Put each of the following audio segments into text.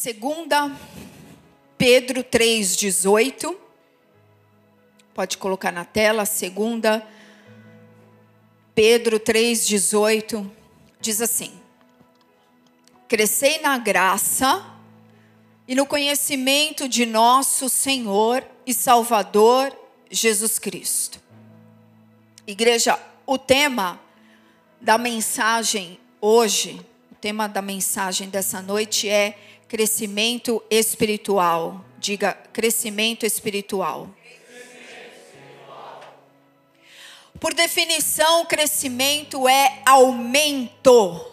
Segunda Pedro 3:18. Pode colocar na tela, segunda Pedro 3:18 diz assim: Crescei na graça e no conhecimento de nosso Senhor e Salvador Jesus Cristo. Igreja, o tema da mensagem hoje, o tema da mensagem dessa noite é crescimento espiritual. Diga, crescimento espiritual. Por definição, crescimento é aumento,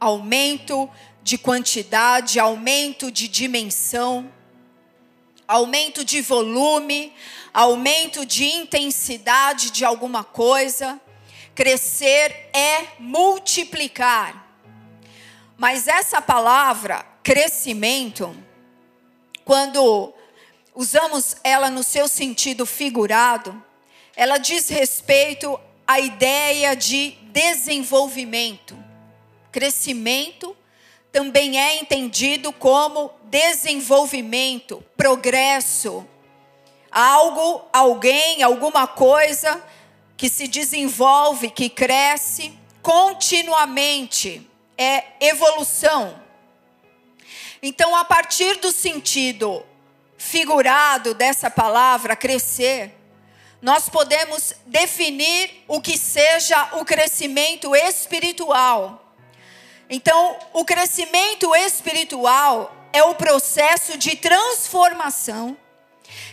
aumento de quantidade, aumento de dimensão, aumento de volume, aumento de intensidade de alguma coisa. Crescer é multiplicar. Mas essa palavra, crescimento, quando usamos ela no seu sentido figurado, ela diz respeito à ideia de desenvolvimento. Crescimento também é entendido como desenvolvimento, progresso, algo, alguém, alguma coisa que se desenvolve, que cresce continuamente, é evolução. Então, a partir do sentido figurado dessa palavra crescer, nós podemos definir o que seja o crescimento espiritual. Então, o crescimento espiritual é o processo de transformação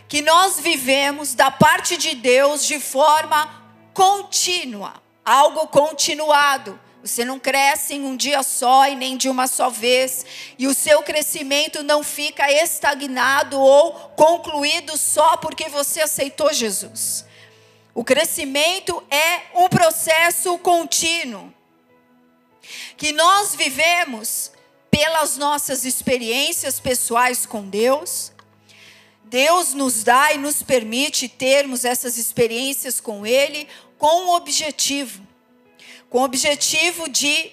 que nós vivemos da parte de Deus de forma contínua, algo continuado. Você não cresce em um dia só e nem de uma só vez, e o seu crescimento não fica estagnado ou concluído só porque você aceitou Jesus. O crescimento é um processo contínuo que nós vivemos pelas nossas experiências pessoais com Deus, Deus nos dá e nos permite termos essas experiências com Ele com um objetivo com o objetivo de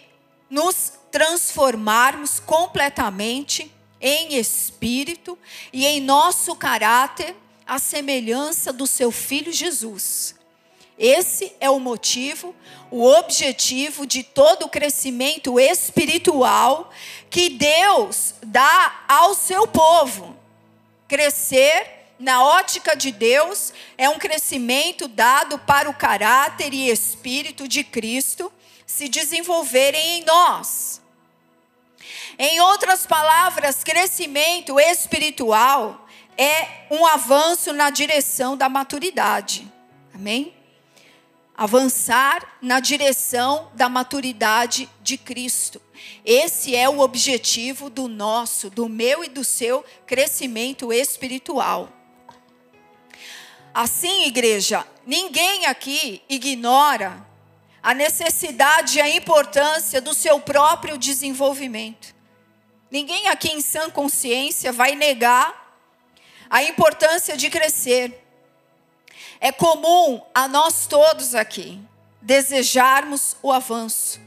nos transformarmos completamente em espírito e em nosso caráter à semelhança do seu filho Jesus. Esse é o motivo, o objetivo de todo o crescimento espiritual que Deus dá ao seu povo. Crescer, na ótica de Deus, é um crescimento dado para o caráter e espírito de Cristo se desenvolverem em nós. Em outras palavras, crescimento espiritual é um avanço na direção da maturidade. Amém? Avançar na direção da maturidade de Cristo. Esse é o objetivo do nosso, do meu e do seu crescimento espiritual. Assim, igreja, ninguém aqui ignora a necessidade e a importância do seu próprio desenvolvimento. Ninguém aqui em sã consciência vai negar a importância de crescer. É comum a nós todos aqui desejarmos o avanço.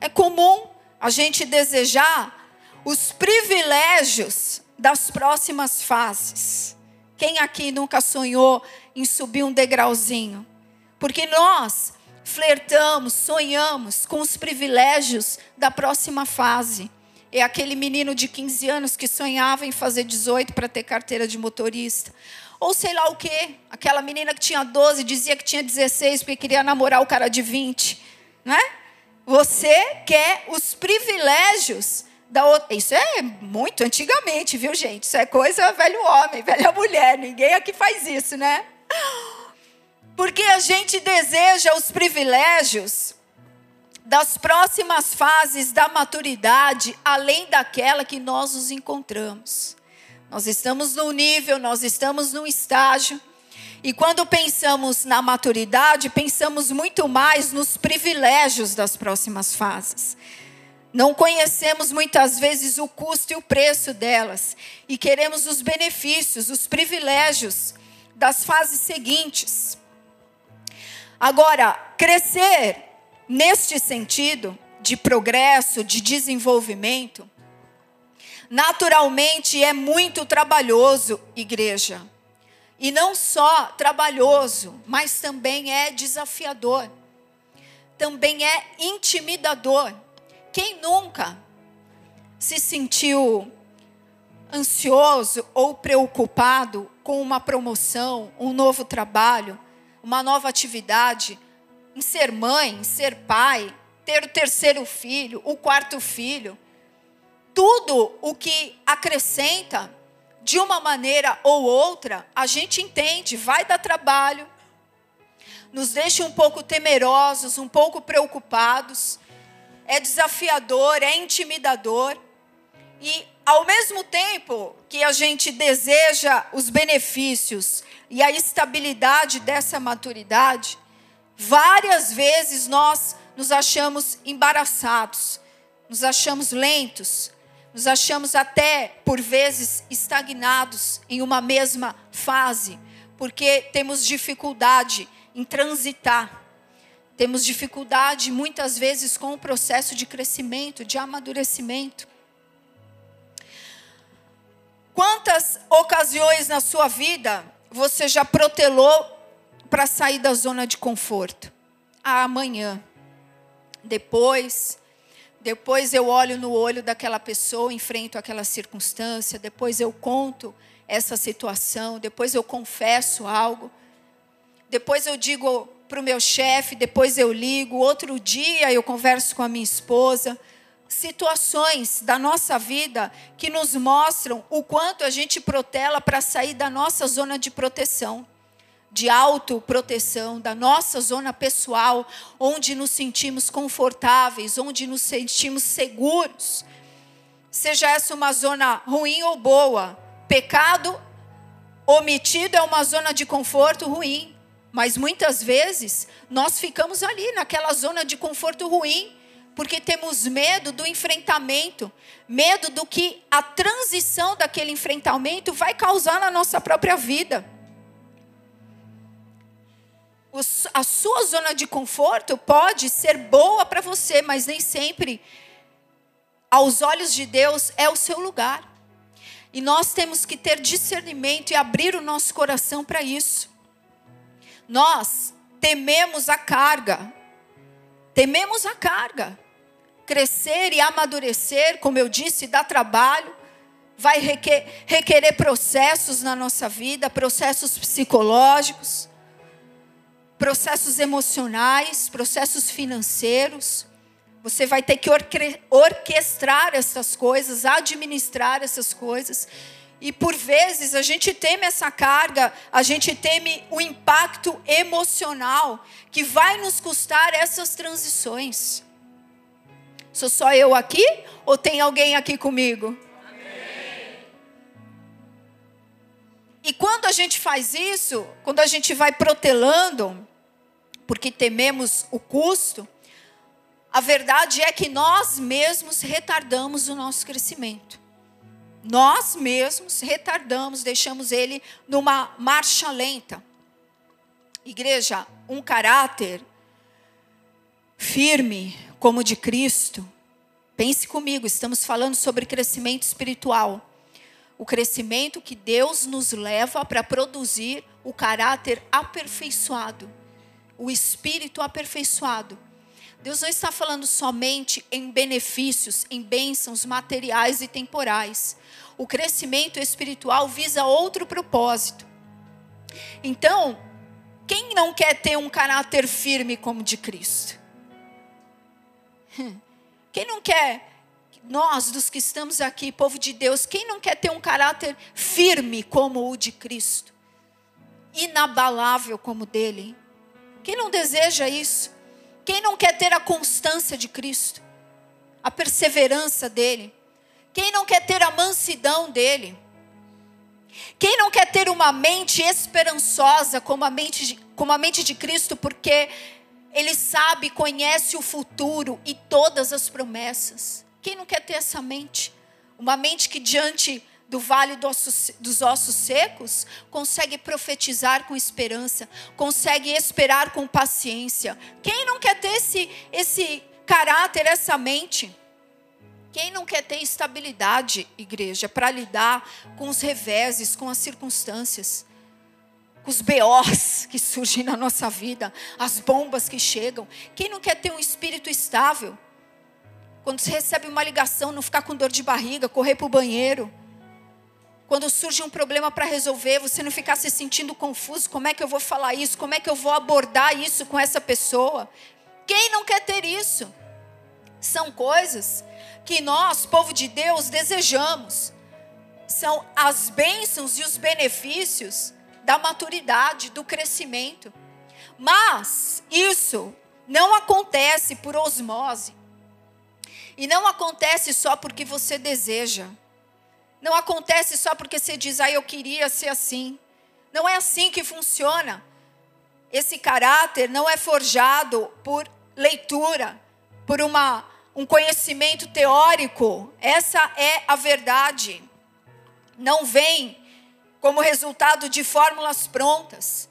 É comum a gente desejar os privilégios das próximas fases. Quem aqui nunca sonhou em subir um degrauzinho? Porque nós flertamos, sonhamos com os privilégios da próxima fase. É aquele menino de 15 anos que sonhava em fazer 18 para ter carteira de motorista. Ou sei lá o quê. Aquela menina que tinha 12 dizia que tinha 16 porque queria namorar o cara de 20. Não é? Você quer os privilégios da outra. Isso é muito antigamente, viu, gente? Isso é coisa velho homem, velha mulher. Ninguém aqui faz isso, né? Porque a gente deseja os privilégios das próximas fases da maturidade, além daquela que nós nos encontramos. Nós estamos num nível, nós estamos num estágio, e quando pensamos na maturidade, pensamos muito mais nos privilégios das próximas fases. Não conhecemos muitas vezes o custo e o preço delas, e queremos os benefícios, os privilégios das fases seguintes. Agora, crescer neste sentido de progresso, de desenvolvimento, Naturalmente é muito trabalhoso, igreja. E não só trabalhoso, mas também é desafiador. Também é intimidador. Quem nunca se sentiu ansioso ou preocupado com uma promoção, um novo trabalho, uma nova atividade, em ser mãe, em ser pai, ter o terceiro filho, o quarto filho? tudo o que acrescenta, de uma maneira ou outra, a gente entende, vai dar trabalho, nos deixa um pouco temerosos, um pouco preocupados, é desafiador, é intimidador. E ao mesmo tempo que a gente deseja os benefícios e a estabilidade dessa maturidade, várias vezes nós nos achamos embaraçados, nos achamos lentos, nos achamos até, por vezes, estagnados em uma mesma fase, porque temos dificuldade em transitar. Temos dificuldade, muitas vezes, com o processo de crescimento, de amadurecimento. Quantas ocasiões na sua vida você já protelou para sair da zona de conforto? Ah, amanhã. Depois depois eu olho no olho daquela pessoa, enfrento aquela circunstância, depois eu conto essa situação, depois eu confesso algo, depois eu digo para o meu chefe, depois eu ligo, outro dia eu converso com a minha esposa. Situações da nossa vida que nos mostram o quanto a gente protela para sair da nossa zona de proteção de autoproteção, da nossa zona pessoal, onde nos sentimos confortáveis, onde nos sentimos seguros. Seja essa uma zona ruim ou boa, pecado omitido é uma zona de conforto ruim, mas muitas vezes nós ficamos ali naquela zona de conforto ruim, porque temos medo do enfrentamento, medo do que a transição daquele enfrentamento vai causar na nossa própria vida a sua zona de conforto pode ser boa para você, mas nem sempre, aos olhos de Deus, é o seu lugar. E nós temos que ter discernimento e abrir o nosso coração para isso. Nós tememos a carga, tememos a carga. Crescer e amadurecer, como eu disse, dá trabalho, vai requer, requerer processos na nossa vida, processos psicológicos processos emocionais, processos financeiros. Você vai ter que orquestrar essas coisas, administrar essas coisas. E por vezes a gente teme essa carga, a gente teme o impacto emocional que vai nos custar essas transições. Sou só eu aqui ou tem alguém aqui comigo? E quando a gente faz isso, quando a gente vai protelando, porque tememos o custo, a verdade é que nós mesmos retardamos o nosso crescimento. Nós mesmos retardamos, deixamos ele numa marcha lenta. Igreja, um caráter firme como de Cristo. Pense comigo, estamos falando sobre crescimento espiritual o crescimento que Deus nos leva para produzir o caráter aperfeiçoado, o espírito aperfeiçoado. Deus não está falando somente em benefícios, em bênçãos materiais e temporais. O crescimento espiritual visa outro propósito. Então, quem não quer ter um caráter firme como de Cristo? Quem não quer nós, dos que estamos aqui, povo de Deus, quem não quer ter um caráter firme como o de Cristo? Inabalável como o dele? Quem não deseja isso? Quem não quer ter a constância de Cristo? A perseverança dele? Quem não quer ter a mansidão dele? Quem não quer ter uma mente esperançosa como a mente de, como a mente de Cristo, porque ele sabe, conhece o futuro e todas as promessas? Quem não quer ter essa mente? Uma mente que diante do vale dos ossos secos, consegue profetizar com esperança, consegue esperar com paciência. Quem não quer ter esse, esse caráter, essa mente? Quem não quer ter estabilidade, igreja, para lidar com os reveses, com as circunstâncias, os BOs que surgem na nossa vida, as bombas que chegam? Quem não quer ter um espírito estável? Quando você recebe uma ligação, não ficar com dor de barriga, correr para o banheiro. Quando surge um problema para resolver, você não ficar se sentindo confuso: como é que eu vou falar isso? Como é que eu vou abordar isso com essa pessoa? Quem não quer ter isso? São coisas que nós, povo de Deus, desejamos. São as bênçãos e os benefícios da maturidade, do crescimento. Mas isso não acontece por osmose. E não acontece só porque você deseja. Não acontece só porque você diz, ah, eu queria ser assim. Não é assim que funciona. Esse caráter não é forjado por leitura, por uma um conhecimento teórico. Essa é a verdade. Não vem como resultado de fórmulas prontas.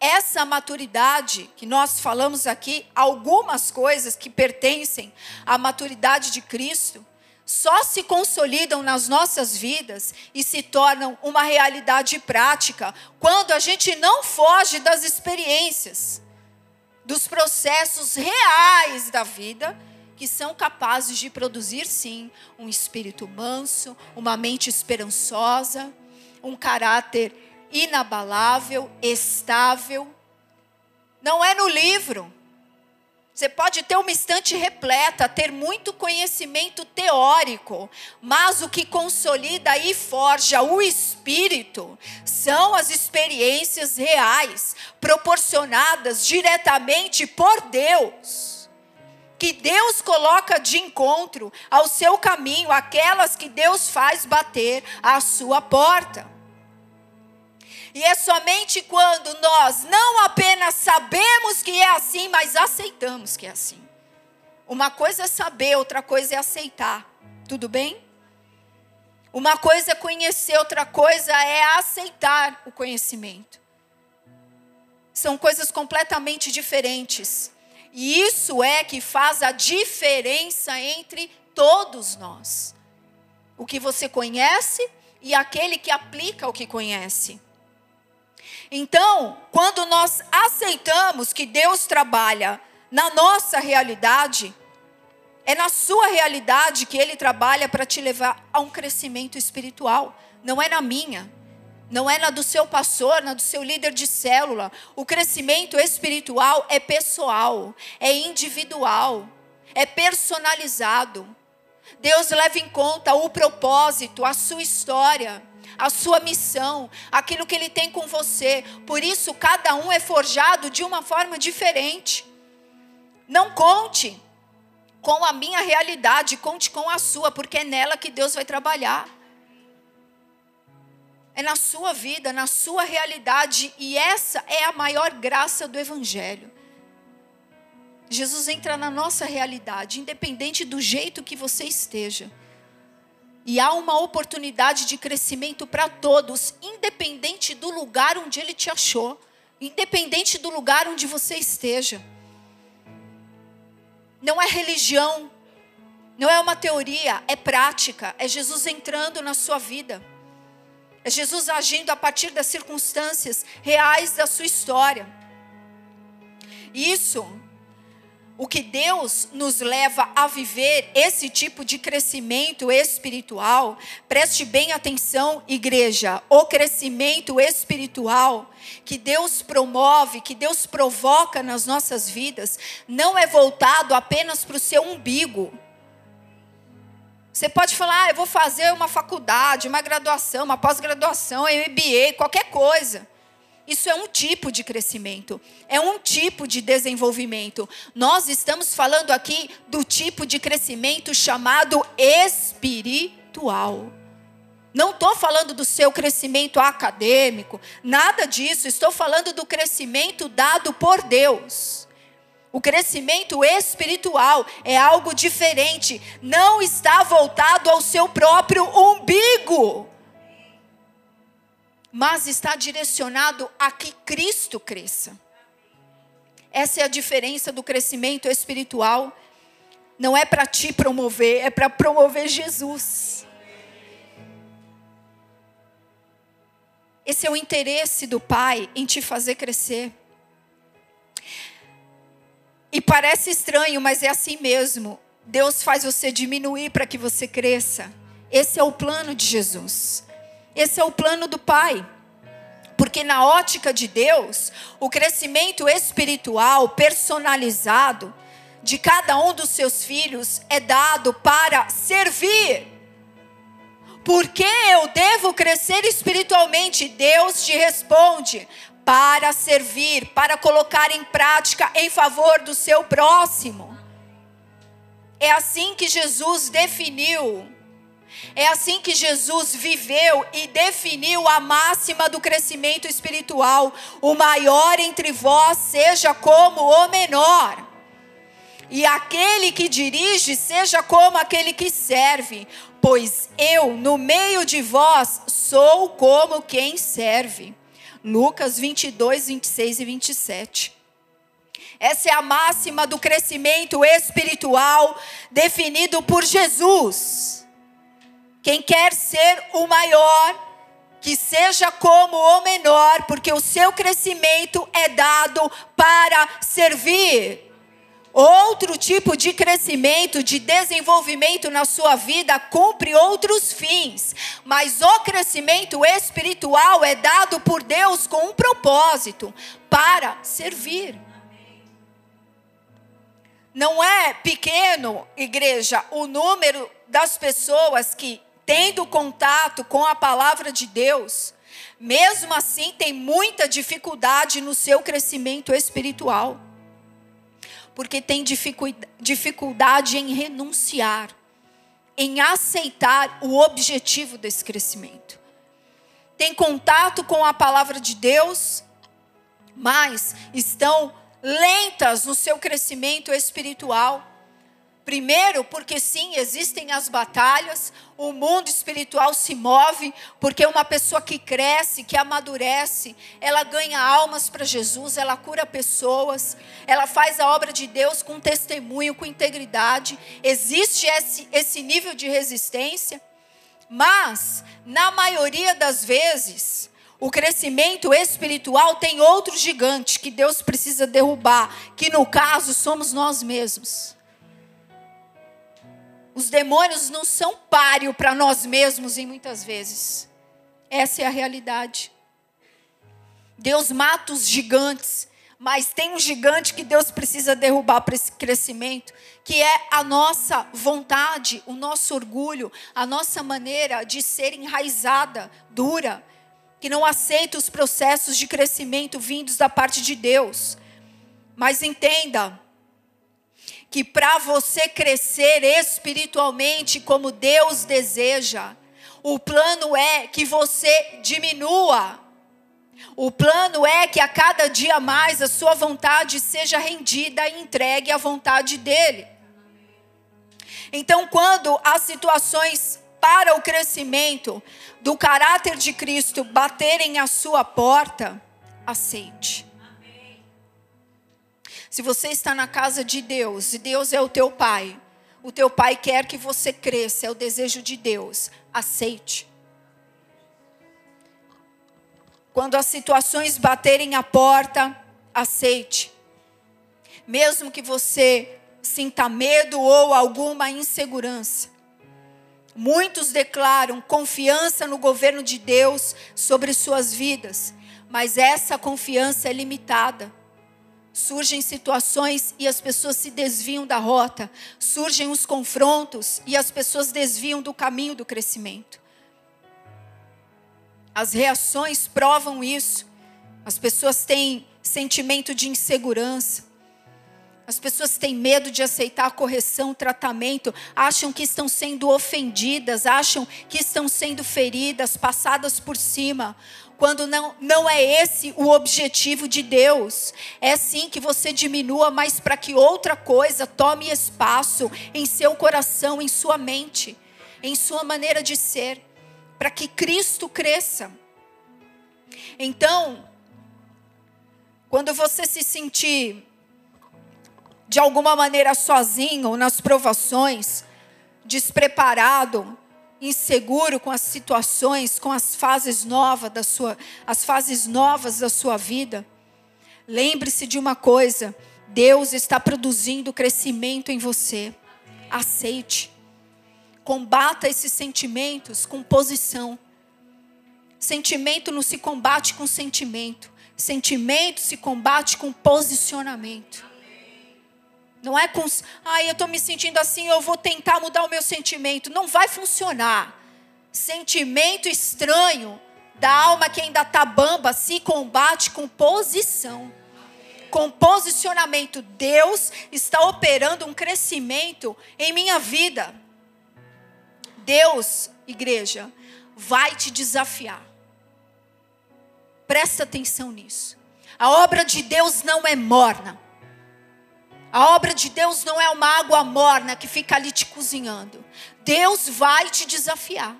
Essa maturidade que nós falamos aqui, algumas coisas que pertencem à maturidade de Cristo, só se consolidam nas nossas vidas e se tornam uma realidade prática quando a gente não foge das experiências, dos processos reais da vida que são capazes de produzir, sim, um espírito manso, uma mente esperançosa, um caráter inabalável, estável. Não é no livro. Você pode ter uma estante repleta, ter muito conhecimento teórico, mas o que consolida e forja o espírito são as experiências reais, proporcionadas diretamente por Deus que Deus coloca de encontro ao seu caminho, aquelas que Deus faz bater à sua porta. E é somente quando nós não apenas sabemos que é assim, mas aceitamos que é assim. Uma coisa é saber, outra coisa é aceitar. Tudo bem? Uma coisa é conhecer, outra coisa é aceitar o conhecimento. São coisas completamente diferentes. E isso é que faz a diferença entre todos nós. O que você conhece e aquele que aplica o que conhece. Então, quando nós aceitamos que Deus trabalha na nossa realidade, é na sua realidade que Ele trabalha para te levar a um crescimento espiritual, não é na minha não é na do seu pastor, na do seu líder de célula. O crescimento espiritual é pessoal, é individual, é personalizado. Deus leva em conta o propósito, a sua história, a sua missão, aquilo que Ele tem com você. Por isso, cada um é forjado de uma forma diferente. Não conte com a minha realidade, conte com a sua, porque é nela que Deus vai trabalhar é na sua vida, na sua realidade, e essa é a maior graça do Evangelho. Jesus entra na nossa realidade, independente do jeito que você esteja. E há uma oportunidade de crescimento para todos, independente do lugar onde ele te achou, independente do lugar onde você esteja. Não é religião, não é uma teoria, é prática, é Jesus entrando na sua vida. É Jesus agindo a partir das circunstâncias reais da sua história. Isso, o que Deus nos leva a viver esse tipo de crescimento espiritual, preste bem atenção, igreja, o crescimento espiritual que Deus promove, que Deus provoca nas nossas vidas, não é voltado apenas para o seu umbigo você pode falar, ah, eu vou fazer uma faculdade, uma graduação, uma pós-graduação, MBA, qualquer coisa. Isso é um tipo de crescimento, é um tipo de desenvolvimento. Nós estamos falando aqui do tipo de crescimento chamado espiritual. Não estou falando do seu crescimento acadêmico, nada disso. Estou falando do crescimento dado por Deus. O crescimento espiritual é algo diferente, não está voltado ao seu próprio umbigo, mas está direcionado a que Cristo cresça. Essa é a diferença do crescimento espiritual. Não é para te promover, é para promover Jesus. Esse é o interesse do Pai em te fazer crescer. E parece estranho, mas é assim mesmo. Deus faz você diminuir para que você cresça. Esse é o plano de Jesus. Esse é o plano do Pai. Porque na ótica de Deus, o crescimento espiritual personalizado de cada um dos seus filhos é dado para servir. Por que eu devo crescer espiritualmente? Deus te responde: para servir, para colocar em prática em favor do seu próximo. É assim que Jesus definiu é assim que Jesus viveu e definiu a máxima do crescimento espiritual: o maior entre vós seja como o menor. E aquele que dirige seja como aquele que serve, pois eu, no meio de vós, sou como quem serve. Lucas 22, 26 e 27. Essa é a máxima do crescimento espiritual definido por Jesus. Quem quer ser o maior, que seja como o menor, porque o seu crescimento é dado para servir. Outro tipo de crescimento, de desenvolvimento na sua vida cumpre outros fins, mas o crescimento espiritual é dado por Deus com um propósito: para servir. Não é pequeno, igreja, o número das pessoas que tendo contato com a palavra de Deus, mesmo assim tem muita dificuldade no seu crescimento espiritual. Porque tem dificuldade em renunciar, em aceitar o objetivo desse crescimento. Tem contato com a palavra de Deus, mas estão lentas no seu crescimento espiritual Primeiro, porque sim, existem as batalhas, o mundo espiritual se move, porque uma pessoa que cresce, que amadurece, ela ganha almas para Jesus, ela cura pessoas, ela faz a obra de Deus com testemunho, com integridade. Existe esse, esse nível de resistência, mas, na maioria das vezes, o crescimento espiritual tem outro gigante que Deus precisa derrubar, que no caso somos nós mesmos. Os demônios não são páreo para nós mesmos em muitas vezes. Essa é a realidade. Deus mata os gigantes, mas tem um gigante que Deus precisa derrubar para esse crescimento, que é a nossa vontade, o nosso orgulho, a nossa maneira de ser enraizada, dura, que não aceita os processos de crescimento vindos da parte de Deus. Mas entenda, que para você crescer espiritualmente como Deus deseja, o plano é que você diminua. O plano é que a cada dia mais a sua vontade seja rendida e entregue à vontade dele. Então, quando as situações para o crescimento do caráter de Cristo baterem à sua porta, aceite. Se você está na casa de Deus e Deus é o teu pai, o teu pai quer que você cresça, é o desejo de Deus. Aceite. Quando as situações baterem a porta, aceite. Mesmo que você sinta medo ou alguma insegurança. Muitos declaram confiança no governo de Deus sobre suas vidas, mas essa confiança é limitada surgem situações e as pessoas se desviam da rota, surgem os confrontos e as pessoas desviam do caminho do crescimento. As reações provam isso. As pessoas têm sentimento de insegurança. As pessoas têm medo de aceitar correção, tratamento, acham que estão sendo ofendidas, acham que estão sendo feridas, passadas por cima quando não, não é esse o objetivo de Deus. É sim que você diminua, mas para que outra coisa tome espaço em seu coração, em sua mente, em sua maneira de ser, para que Cristo cresça. Então, quando você se sentir de alguma maneira sozinho nas provações, despreparado, inseguro com as situações, com as fases novas da sua, as fases novas da sua vida, lembre-se de uma coisa: Deus está produzindo crescimento em você. Aceite. Combata esses sentimentos com posição. Sentimento não se combate com sentimento. Sentimento se combate com posicionamento. Não é com, ah, eu estou me sentindo assim, eu vou tentar mudar o meu sentimento. Não vai funcionar. Sentimento estranho da alma que ainda está bamba se combate com posição. Com posicionamento. Deus está operando um crescimento em minha vida. Deus, igreja, vai te desafiar. Presta atenção nisso. A obra de Deus não é morna. A obra de Deus não é uma água morna que fica ali te cozinhando. Deus vai te desafiar.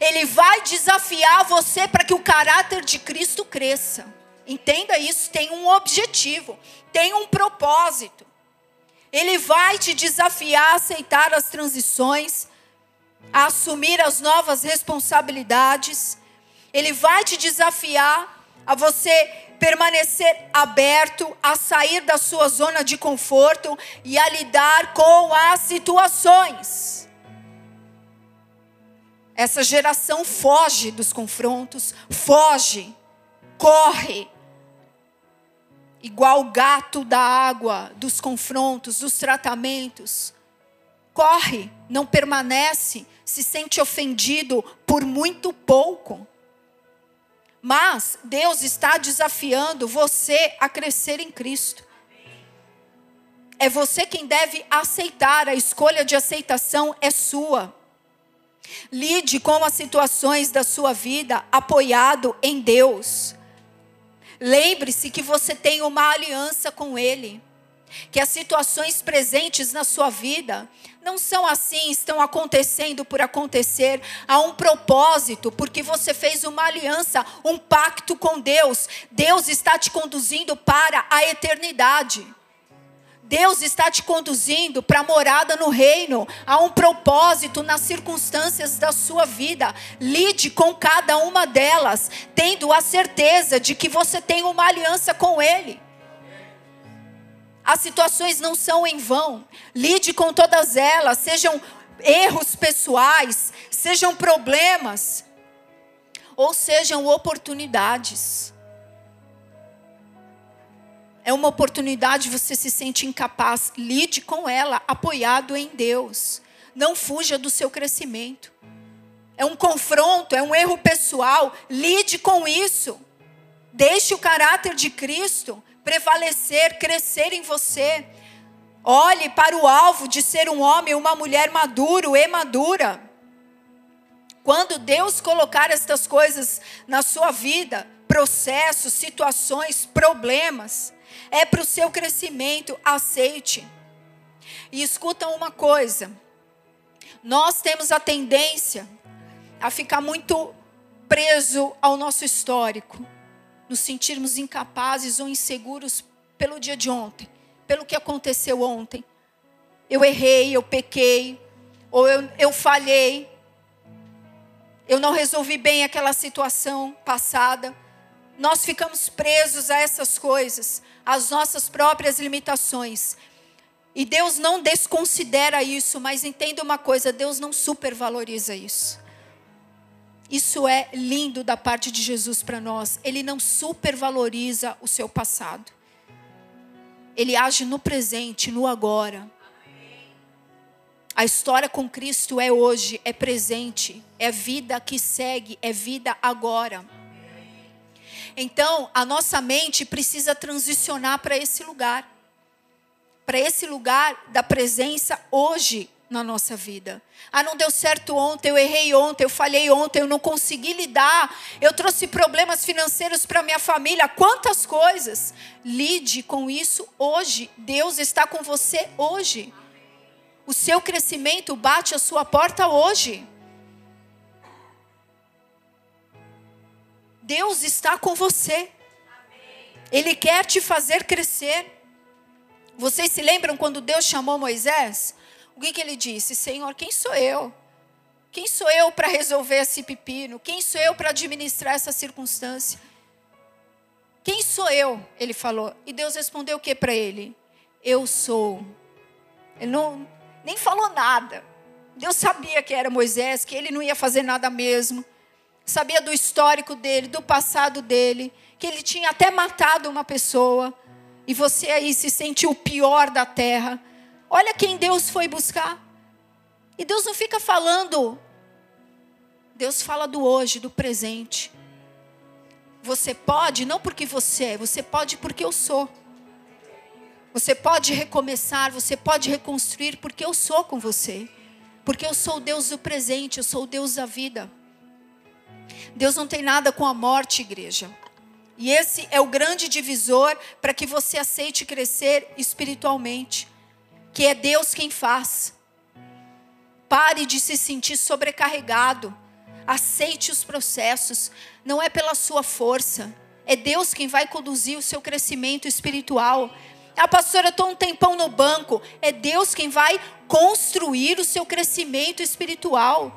Ele vai desafiar você para que o caráter de Cristo cresça. Entenda isso, tem um objetivo, tem um propósito. Ele vai te desafiar a aceitar as transições, a assumir as novas responsabilidades. Ele vai te desafiar a você permanecer aberto, a sair da sua zona de conforto e a lidar com as situações. Essa geração foge dos confrontos, foge, corre igual o gato da água, dos confrontos, dos tratamentos. Corre, não permanece, se sente ofendido por muito pouco. Mas Deus está desafiando você a crescer em Cristo. É você quem deve aceitar, a escolha de aceitação é sua. Lide com as situações da sua vida apoiado em Deus. Lembre-se que você tem uma aliança com Ele. Que as situações presentes na sua vida não são assim, estão acontecendo por acontecer. Há um propósito, porque você fez uma aliança, um pacto com Deus. Deus está te conduzindo para a eternidade. Deus está te conduzindo para a morada no reino. Há um propósito nas circunstâncias da sua vida. Lide com cada uma delas, tendo a certeza de que você tem uma aliança com Ele. As situações não são em vão. Lide com todas elas, sejam erros pessoais, sejam problemas, ou sejam oportunidades. É uma oportunidade, você se sente incapaz, lide com ela, apoiado em Deus. Não fuja do seu crescimento. É um confronto, é um erro pessoal, lide com isso. Deixe o caráter de Cristo prevalecer, crescer em você. Olhe para o alvo de ser um homem, uma mulher maduro e madura. Quando Deus colocar estas coisas na sua vida, processos, situações, problemas, é para o seu crescimento, aceite. E escuta uma coisa: nós temos a tendência a ficar muito preso ao nosso histórico, nos sentirmos incapazes ou inseguros pelo dia de ontem, pelo que aconteceu ontem. Eu errei, eu pequei, ou eu, eu falhei, eu não resolvi bem aquela situação passada. Nós ficamos presos a essas coisas as nossas próprias limitações. E Deus não desconsidera isso, mas entenda uma coisa: Deus não supervaloriza isso. Isso é lindo da parte de Jesus para nós. Ele não supervaloriza o seu passado. Ele age no presente, no agora. A história com Cristo é hoje, é presente, é vida que segue, é vida agora. Então, a nossa mente precisa transicionar para esse lugar. Para esse lugar da presença hoje na nossa vida. Ah, não deu certo ontem, eu errei ontem, eu falhei ontem, eu não consegui lidar, eu trouxe problemas financeiros para minha família, quantas coisas. Lide com isso hoje. Deus está com você hoje. O seu crescimento bate a sua porta hoje. Deus está com você. Ele quer te fazer crescer. Vocês se lembram quando Deus chamou Moisés? O que, que ele disse? Senhor, quem sou eu? Quem sou eu para resolver esse pepino? Quem sou eu para administrar essa circunstância? Quem sou eu? Ele falou. E Deus respondeu o que para ele? Eu sou. Ele não, nem falou nada. Deus sabia que era Moisés, que ele não ia fazer nada mesmo. Sabia do histórico dele, do passado dele, que ele tinha até matado uma pessoa. E você aí se sentiu o pior da terra. Olha quem Deus foi buscar. E Deus não fica falando. Deus fala do hoje, do presente. Você pode, não porque você é, você pode porque eu sou. Você pode recomeçar, você pode reconstruir porque eu sou com você. Porque eu sou o Deus do presente, eu sou o Deus da vida. Deus não tem nada com a morte, igreja. E esse é o grande divisor para que você aceite crescer espiritualmente, que é Deus quem faz. Pare de se sentir sobrecarregado. Aceite os processos. Não é pela sua força. É Deus quem vai conduzir o seu crescimento espiritual. Ah, pastora, estou um tempão no banco. É Deus quem vai construir o seu crescimento espiritual.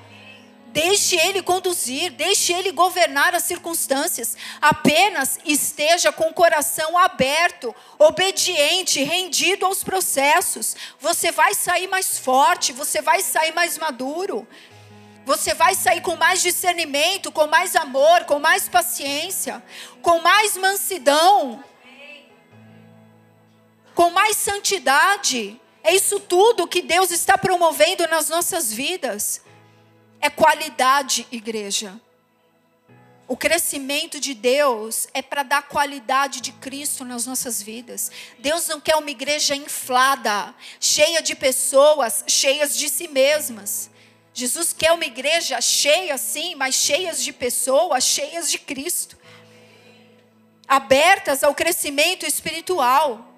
Deixe Ele conduzir, deixe Ele governar as circunstâncias. Apenas esteja com o coração aberto, obediente, rendido aos processos. Você vai sair mais forte, você vai sair mais maduro. Você vai sair com mais discernimento, com mais amor, com mais paciência, com mais mansidão, com mais santidade. É isso tudo que Deus está promovendo nas nossas vidas é qualidade, igreja. O crescimento de Deus é para dar qualidade de Cristo nas nossas vidas. Deus não quer uma igreja inflada, cheia de pessoas, cheias de si mesmas. Jesus quer uma igreja cheia, sim, mas cheias de pessoas, cheias de Cristo. Abertas ao crescimento espiritual.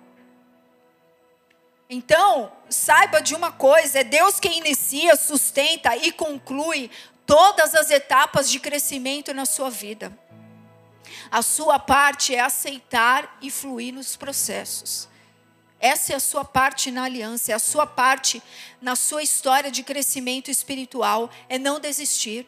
Então, saiba de uma coisa: é Deus quem inicia, sustenta e conclui todas as etapas de crescimento na sua vida. A sua parte é aceitar e fluir nos processos. Essa é a sua parte na aliança, é a sua parte na sua história de crescimento espiritual, é não desistir.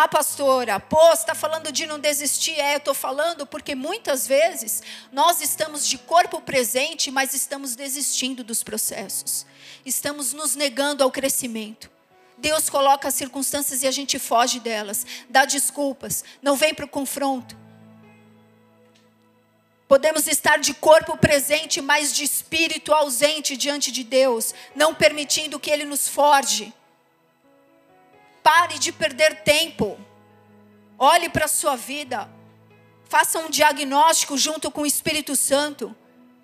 Ah, pastora, pô, está falando de não desistir? É, eu estou falando porque muitas vezes nós estamos de corpo presente, mas estamos desistindo dos processos. Estamos nos negando ao crescimento. Deus coloca as circunstâncias e a gente foge delas, dá desculpas, não vem para o confronto. Podemos estar de corpo presente, mas de espírito ausente diante de Deus, não permitindo que Ele nos forge. Pare de perder tempo. Olhe para a sua vida. Faça um diagnóstico junto com o Espírito Santo.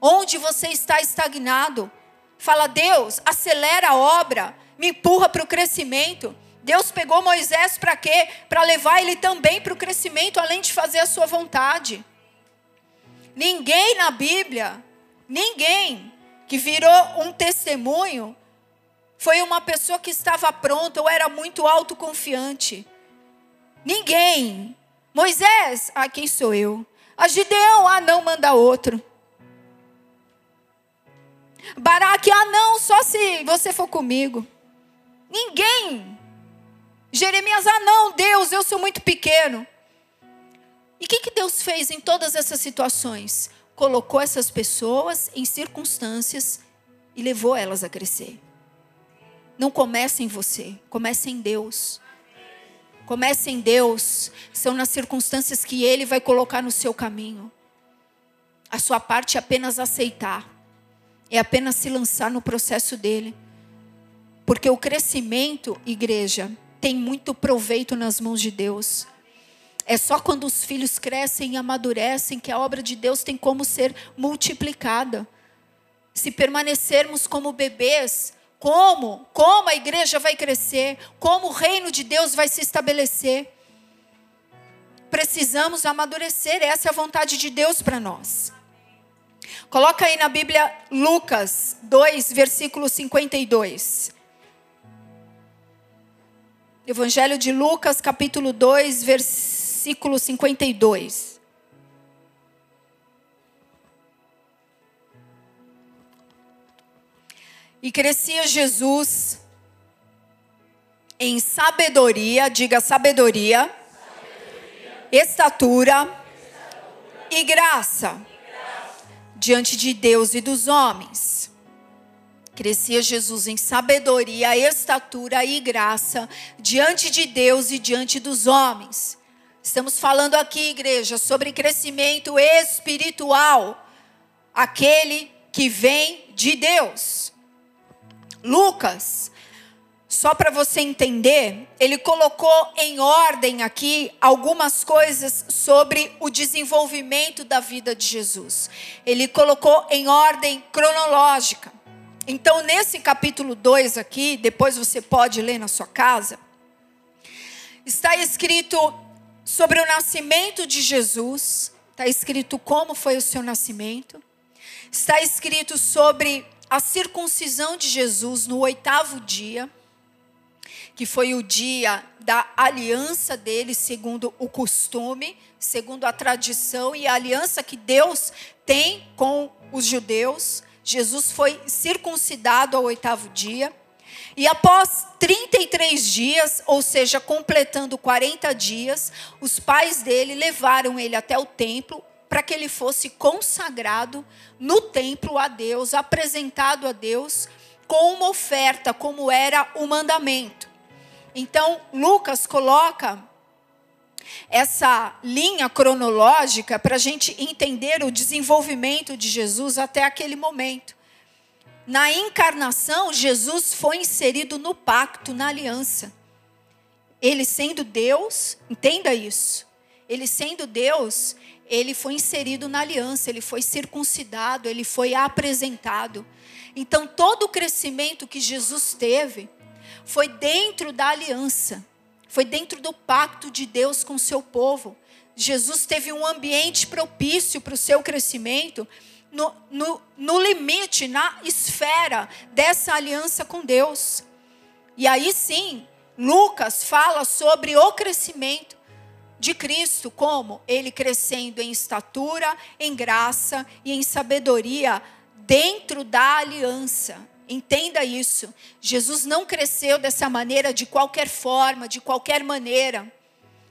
Onde você está estagnado? Fala, Deus, acelera a obra, me empurra para o crescimento. Deus pegou Moisés para quê? Para levar ele também para o crescimento, além de fazer a sua vontade. Ninguém na Bíblia, ninguém que virou um testemunho foi uma pessoa que estava pronta ou era muito autoconfiante. Ninguém. Moisés, ah, quem sou eu? A Gideão, ah, não, manda outro. Baraque, ah, não, só se você for comigo. Ninguém. Jeremias, ah, não, Deus, eu sou muito pequeno. E o que, que Deus fez em todas essas situações? Colocou essas pessoas em circunstâncias e levou elas a crescer. Não comece em você, comece em Deus. Comece em Deus. São nas circunstâncias que Ele vai colocar no seu caminho. A sua parte é apenas aceitar, é apenas se lançar no processo dele. Porque o crescimento, igreja, tem muito proveito nas mãos de Deus. É só quando os filhos crescem e amadurecem que a obra de Deus tem como ser multiplicada. Se permanecermos como bebês, como? Como a igreja vai crescer? Como o reino de Deus vai se estabelecer? Precisamos amadurecer, essa é a vontade de Deus para nós. Coloca aí na Bíblia Lucas 2, versículo 52. Evangelho de Lucas, capítulo 2, versículo 52. E crescia Jesus em sabedoria, diga sabedoria, sabedoria. Estatura, estatura e graça, e graça diante de Deus e dos homens. Crescia Jesus em sabedoria, estatura e graça diante de Deus e diante dos homens. Estamos falando aqui, igreja, sobre crescimento espiritual, aquele que vem de Deus. Lucas, só para você entender, ele colocou em ordem aqui algumas coisas sobre o desenvolvimento da vida de Jesus. Ele colocou em ordem cronológica. Então, nesse capítulo 2 aqui, depois você pode ler na sua casa, está escrito sobre o nascimento de Jesus, está escrito como foi o seu nascimento, está escrito sobre a circuncisão de Jesus no oitavo dia, que foi o dia da aliança dele, segundo o costume, segundo a tradição e a aliança que Deus tem com os judeus. Jesus foi circuncidado ao oitavo dia. E após 33 dias, ou seja, completando 40 dias, os pais dele levaram ele até o templo para que ele fosse consagrado no templo a Deus, apresentado a Deus com uma oferta, como era o mandamento. Então, Lucas coloca essa linha cronológica para a gente entender o desenvolvimento de Jesus até aquele momento. Na encarnação, Jesus foi inserido no pacto, na aliança. Ele sendo Deus, entenda isso. Ele sendo Deus, ele foi inserido na aliança, ele foi circuncidado, ele foi apresentado. Então, todo o crescimento que Jesus teve foi dentro da aliança. Foi dentro do pacto de Deus com o seu povo. Jesus teve um ambiente propício para o seu crescimento, no, no, no limite, na esfera dessa aliança com Deus. E aí sim, Lucas fala sobre o crescimento de Cristo, como ele crescendo em estatura, em graça e em sabedoria dentro da aliança. Entenda isso. Jesus não cresceu dessa maneira de qualquer forma, de qualquer maneira,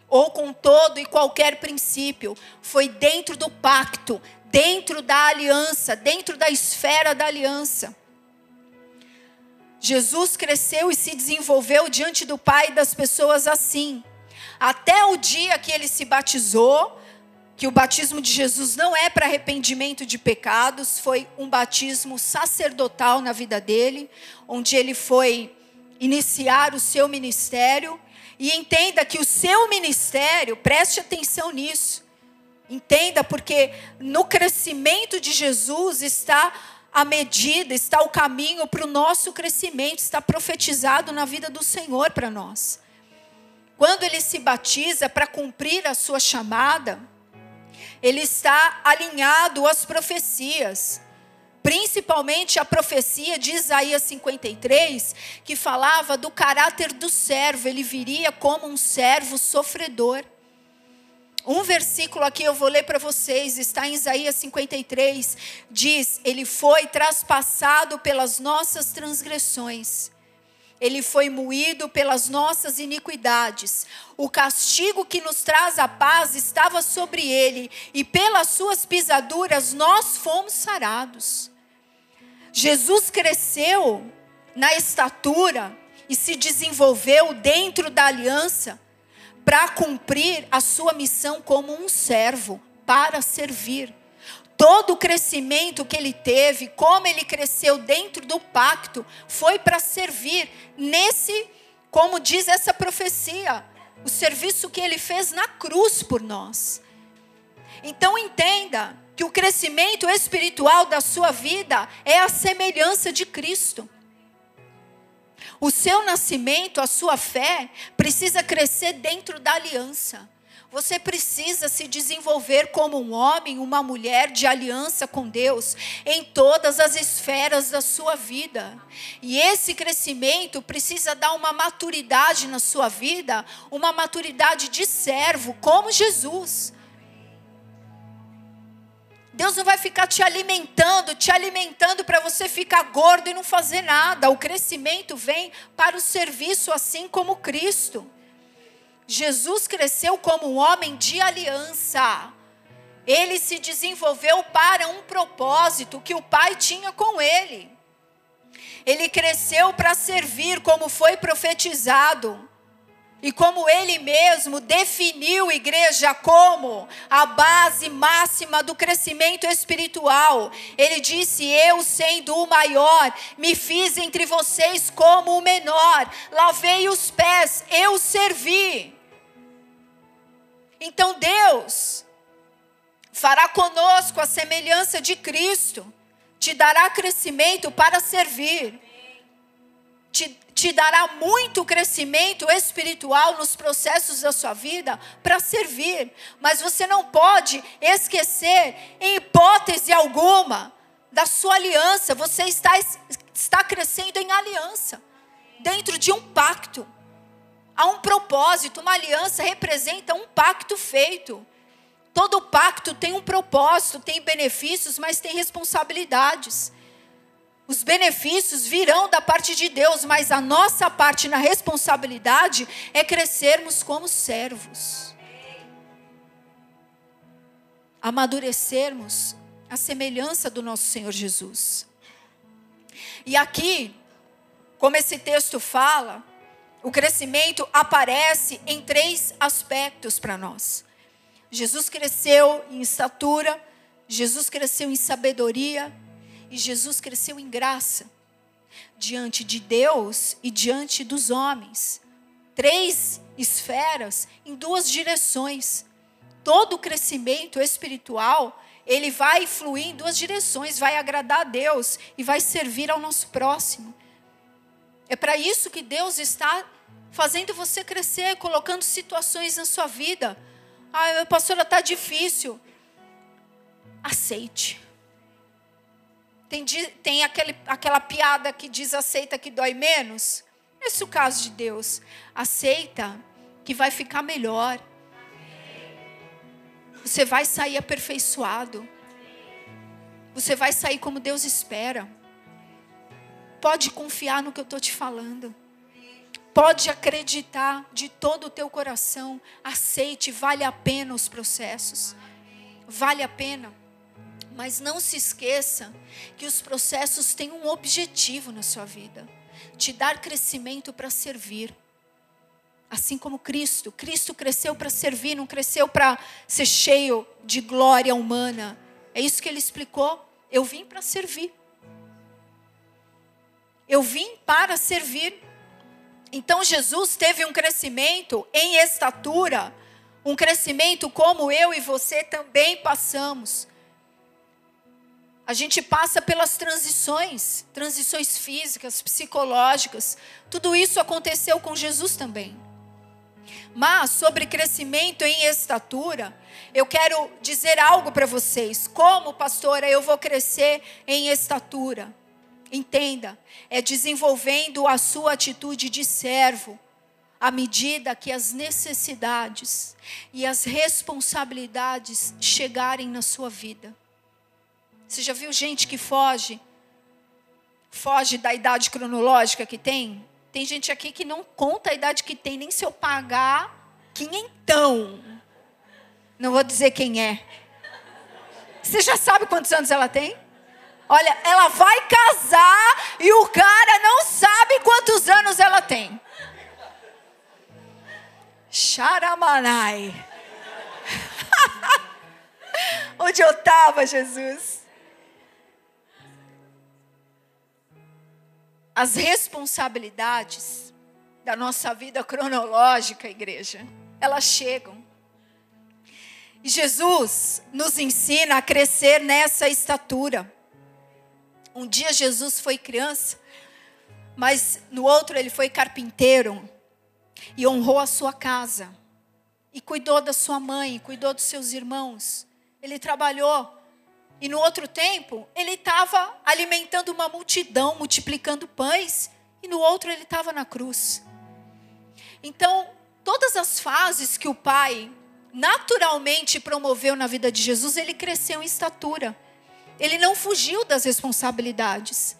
ou com todo e qualquer princípio. Foi dentro do pacto, dentro da aliança, dentro da esfera da aliança. Jesus cresceu e se desenvolveu diante do Pai e das pessoas assim. Até o dia que ele se batizou, que o batismo de Jesus não é para arrependimento de pecados, foi um batismo sacerdotal na vida dele, onde ele foi iniciar o seu ministério. E entenda que o seu ministério, preste atenção nisso. Entenda, porque no crescimento de Jesus está a medida, está o caminho para o nosso crescimento, está profetizado na vida do Senhor para nós. Quando ele se batiza para cumprir a sua chamada, ele está alinhado às profecias. Principalmente a profecia de Isaías 53, que falava do caráter do servo, ele viria como um servo sofredor. Um versículo aqui eu vou ler para vocês, está em Isaías 53, diz: Ele foi traspassado pelas nossas transgressões ele foi moído pelas nossas iniquidades. O castigo que nos traz a paz estava sobre ele, e pelas suas pisaduras nós fomos sarados. Jesus cresceu na estatura e se desenvolveu dentro da aliança para cumprir a sua missão como um servo, para servir todo o crescimento que ele teve, como ele cresceu dentro do pacto, foi para servir nesse, como diz essa profecia, o serviço que ele fez na cruz por nós. Então entenda que o crescimento espiritual da sua vida é a semelhança de Cristo. O seu nascimento, a sua fé, precisa crescer dentro da aliança. Você precisa se desenvolver como um homem, uma mulher de aliança com Deus em todas as esferas da sua vida. E esse crescimento precisa dar uma maturidade na sua vida, uma maturidade de servo, como Jesus. Deus não vai ficar te alimentando, te alimentando para você ficar gordo e não fazer nada. O crescimento vem para o serviço, assim como Cristo. Jesus cresceu como um homem de aliança. Ele se desenvolveu para um propósito que o Pai tinha com ele. Ele cresceu para servir, como foi profetizado. E como ele mesmo definiu igreja como a base máxima do crescimento espiritual, ele disse: Eu, sendo o maior, me fiz entre vocês como o menor, lavei os pés, eu servi. Então Deus fará conosco a semelhança de Cristo, te dará crescimento para servir, te, te dará muito crescimento espiritual nos processos da sua vida para servir, mas você não pode esquecer, em hipótese alguma, da sua aliança, você está, está crescendo em aliança, dentro de um pacto. Há um propósito, uma aliança representa um pacto feito. Todo pacto tem um propósito, tem benefícios, mas tem responsabilidades. Os benefícios virão da parte de Deus, mas a nossa parte na responsabilidade é crescermos como servos. Amadurecermos a semelhança do nosso Senhor Jesus. E aqui, como esse texto fala, o crescimento aparece em três aspectos para nós. Jesus cresceu em estatura, Jesus cresceu em sabedoria e Jesus cresceu em graça diante de Deus e diante dos homens. Três esferas em duas direções. Todo o crescimento espiritual, ele vai fluir em duas direções, vai agradar a Deus e vai servir ao nosso próximo. É para isso que Deus está fazendo você crescer, colocando situações na sua vida. Ah, pastora, está difícil. Aceite. Tem, tem aquele, aquela piada que diz aceita que dói menos? Esse é o caso de Deus. Aceita que vai ficar melhor. Você vai sair aperfeiçoado. Você vai sair como Deus espera. Pode confiar no que eu estou te falando. Pode acreditar de todo o teu coração. Aceite, vale a pena os processos. Vale a pena. Mas não se esqueça que os processos têm um objetivo na sua vida: te dar crescimento para servir. Assim como Cristo. Cristo cresceu para servir, não cresceu para ser cheio de glória humana. É isso que ele explicou. Eu vim para servir. Eu vim para servir. Então Jesus teve um crescimento em estatura, um crescimento como eu e você também passamos. A gente passa pelas transições, transições físicas, psicológicas. Tudo isso aconteceu com Jesus também. Mas sobre crescimento em estatura, eu quero dizer algo para vocês. Como pastora, eu vou crescer em estatura? Entenda, é desenvolvendo a sua atitude de servo à medida que as necessidades e as responsabilidades chegarem na sua vida. Você já viu gente que foge? Foge da idade cronológica que tem? Tem gente aqui que não conta a idade que tem, nem se eu pagar quinhentão. Não vou dizer quem é. Você já sabe quantos anos ela tem? Olha, ela vai casar e o cara não sabe quantos anos ela tem. Charamanai. Onde eu estava, Jesus? As responsabilidades da nossa vida cronológica, igreja, elas chegam. E Jesus nos ensina a crescer nessa estatura. Um dia Jesus foi criança, mas no outro ele foi carpinteiro e honrou a sua casa e cuidou da sua mãe, cuidou dos seus irmãos. Ele trabalhou e no outro tempo ele estava alimentando uma multidão, multiplicando pães e no outro ele estava na cruz. Então, todas as fases que o pai naturalmente promoveu na vida de Jesus, ele cresceu em estatura. Ele não fugiu das responsabilidades.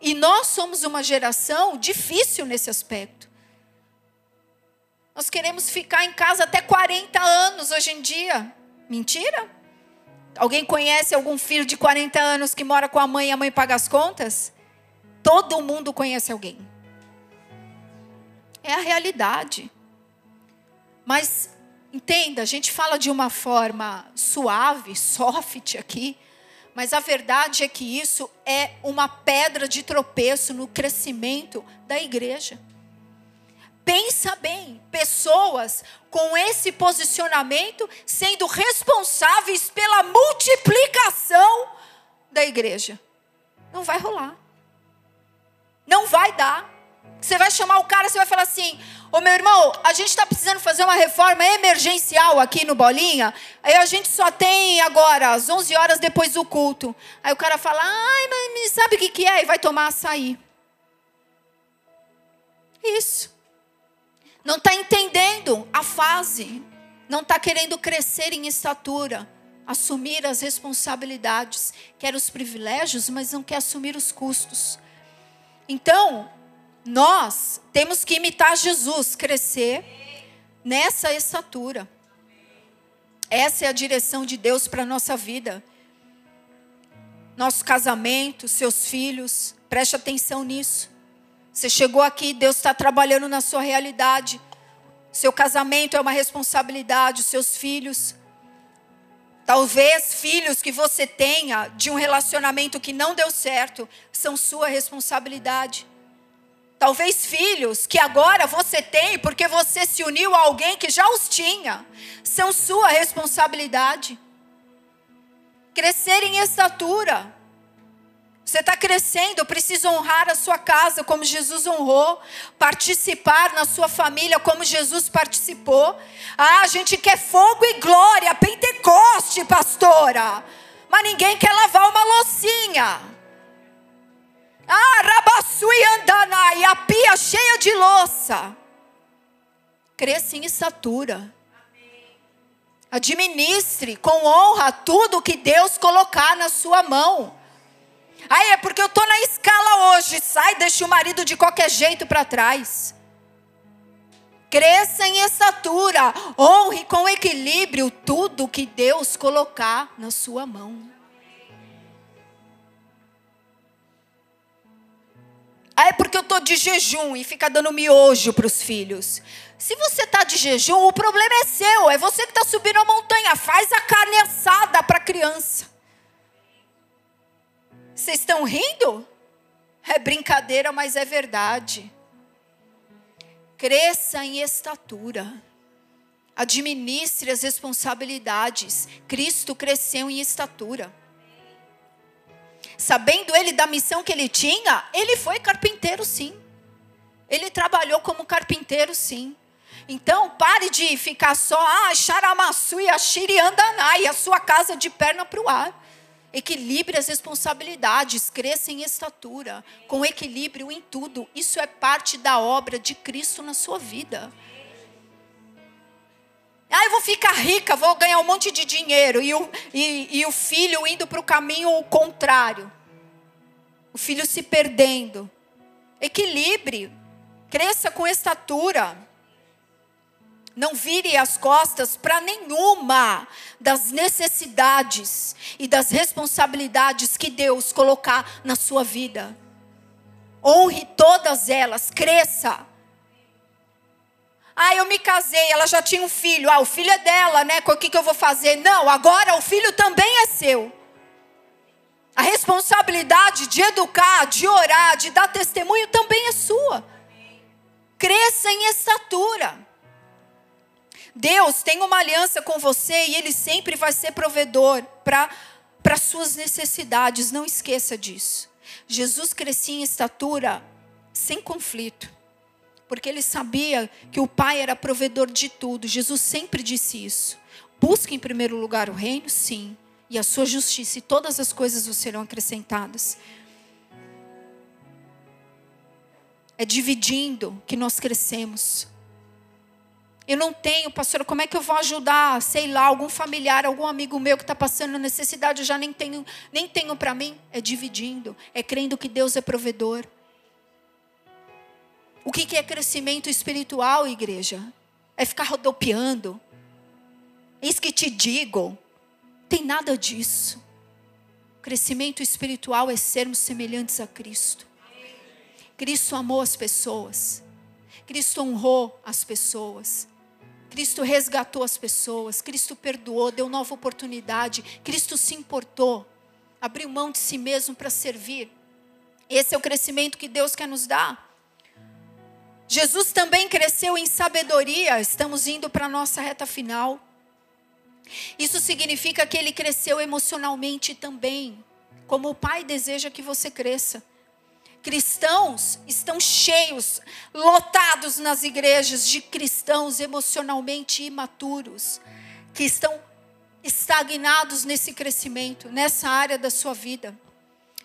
E nós somos uma geração difícil nesse aspecto. Nós queremos ficar em casa até 40 anos hoje em dia. Mentira? Alguém conhece algum filho de 40 anos que mora com a mãe e a mãe paga as contas? Todo mundo conhece alguém. É a realidade. Mas entenda, a gente fala de uma forma suave, soft aqui, mas a verdade é que isso é uma pedra de tropeço no crescimento da igreja. Pensa bem, pessoas com esse posicionamento sendo responsáveis pela multiplicação da igreja. Não vai rolar. Não vai dar. Você vai chamar o cara, você vai falar assim: Ô meu irmão, a gente está precisando fazer uma reforma emergencial aqui no Bolinha. Aí a gente só tem agora, às 11 horas depois do culto. Aí o cara fala: Ai, mas sabe o que, que é? E vai tomar açaí. Isso. Não está entendendo a fase. Não está querendo crescer em estatura. Assumir as responsabilidades. Quer os privilégios, mas não quer assumir os custos. Então, nós temos que imitar Jesus, crescer nessa estatura. Essa é a direção de Deus para a nossa vida. Nosso casamento, seus filhos, preste atenção nisso. Você chegou aqui, Deus está trabalhando na sua realidade. Seu casamento é uma responsabilidade, os seus filhos. Talvez filhos que você tenha de um relacionamento que não deu certo são sua responsabilidade. Talvez filhos que agora você tem porque você se uniu a alguém que já os tinha, são sua responsabilidade. Crescer em estatura. Você está crescendo, precisa honrar a sua casa como Jesus honrou, participar na sua família como Jesus participou. Ah, a gente quer fogo e glória, Pentecoste, pastora. Mas ninguém quer lavar uma loucinha. Ah, rabassui andanai, a pia cheia de louça. Cresça em estatura. Administre com honra tudo que Deus colocar na sua mão. Aí é porque eu estou na escala hoje. Sai, deixa o marido de qualquer jeito para trás. Cresça em estatura. Honre com equilíbrio tudo que Deus colocar na sua mão. Ah, é porque eu estou de jejum e fica dando miojo para os filhos. Se você está de jejum, o problema é seu. É você que está subindo a montanha. Faz a carne assada para a criança. Vocês estão rindo? É brincadeira, mas é verdade. Cresça em estatura. Administre as responsabilidades. Cristo cresceu em estatura sabendo ele da missão que ele tinha, ele foi carpinteiro sim. Ele trabalhou como carpinteiro sim. Então, pare de ficar só, ah, xaramassu e e a sua casa de perna para o ar. Equilibre as responsabilidades, cresça em estatura, com equilíbrio em tudo. Isso é parte da obra de Cristo na sua vida. Ah, eu vou ficar rica, vou ganhar um monte de dinheiro. E o, e, e o filho indo para o caminho contrário. O filho se perdendo. Equilibre. Cresça com estatura. Não vire as costas para nenhuma das necessidades e das responsabilidades que Deus colocar na sua vida. Honre todas elas, cresça. Ah, eu me casei, ela já tinha um filho. Ah, o filho é dela, né? O que, que eu vou fazer? Não, agora o filho também é seu. A responsabilidade de educar, de orar, de dar testemunho também é sua. Cresça em estatura. Deus tem uma aliança com você e Ele sempre vai ser provedor para suas necessidades. Não esqueça disso. Jesus crescia em estatura sem conflito porque ele sabia que o Pai era provedor de tudo. Jesus sempre disse isso. Busque em primeiro lugar o reino, sim, e a sua justiça, e todas as coisas vos serão acrescentadas. É dividindo que nós crescemos. Eu não tenho, pastor, como é que eu vou ajudar, sei lá, algum familiar, algum amigo meu que está passando necessidade, eu já nem tenho, nem tenho para mim? É dividindo, é crendo que Deus é provedor. O que, que é crescimento espiritual, igreja? É ficar rodopiando. Eis que te digo, tem nada disso. Crescimento espiritual é sermos semelhantes a Cristo. Cristo amou as pessoas. Cristo honrou as pessoas. Cristo resgatou as pessoas, Cristo perdoou, deu nova oportunidade, Cristo se importou, abriu mão de si mesmo para servir. Esse é o crescimento que Deus quer nos dar. Jesus também cresceu em sabedoria, estamos indo para a nossa reta final. Isso significa que ele cresceu emocionalmente também, como o Pai deseja que você cresça cristãos estão cheios, lotados nas igrejas de cristãos emocionalmente imaturos, que estão estagnados nesse crescimento, nessa área da sua vida.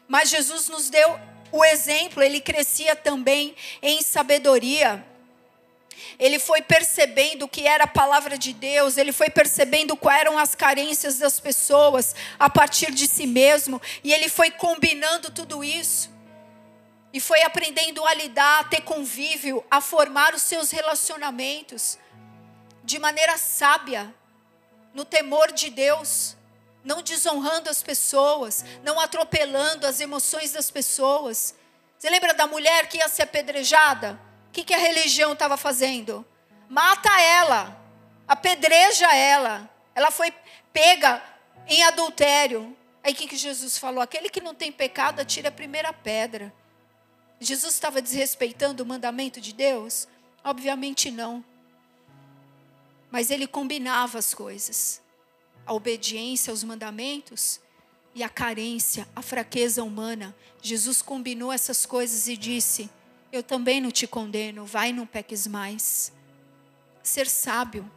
Mas Jesus nos deu o exemplo, ele crescia também em sabedoria. Ele foi percebendo o que era a palavra de Deus, ele foi percebendo quais eram as carências das pessoas a partir de si mesmo, e ele foi combinando tudo isso e foi aprendendo a lidar, a ter convívio, a formar os seus relacionamentos de maneira sábia, no temor de Deus, não desonrando as pessoas, não atropelando as emoções das pessoas. Você lembra da mulher que ia ser apedrejada? O que, que a religião estava fazendo? Mata ela, apedreja ela. Ela foi pega em adultério. Aí o que, que Jesus falou? Aquele que não tem pecado, atira a primeira pedra. Jesus estava desrespeitando o mandamento de Deus? Obviamente não. Mas ele combinava as coisas. A obediência aos mandamentos e a carência, a fraqueza humana. Jesus combinou essas coisas e disse: Eu também não te condeno, vai não peques mais. Ser sábio.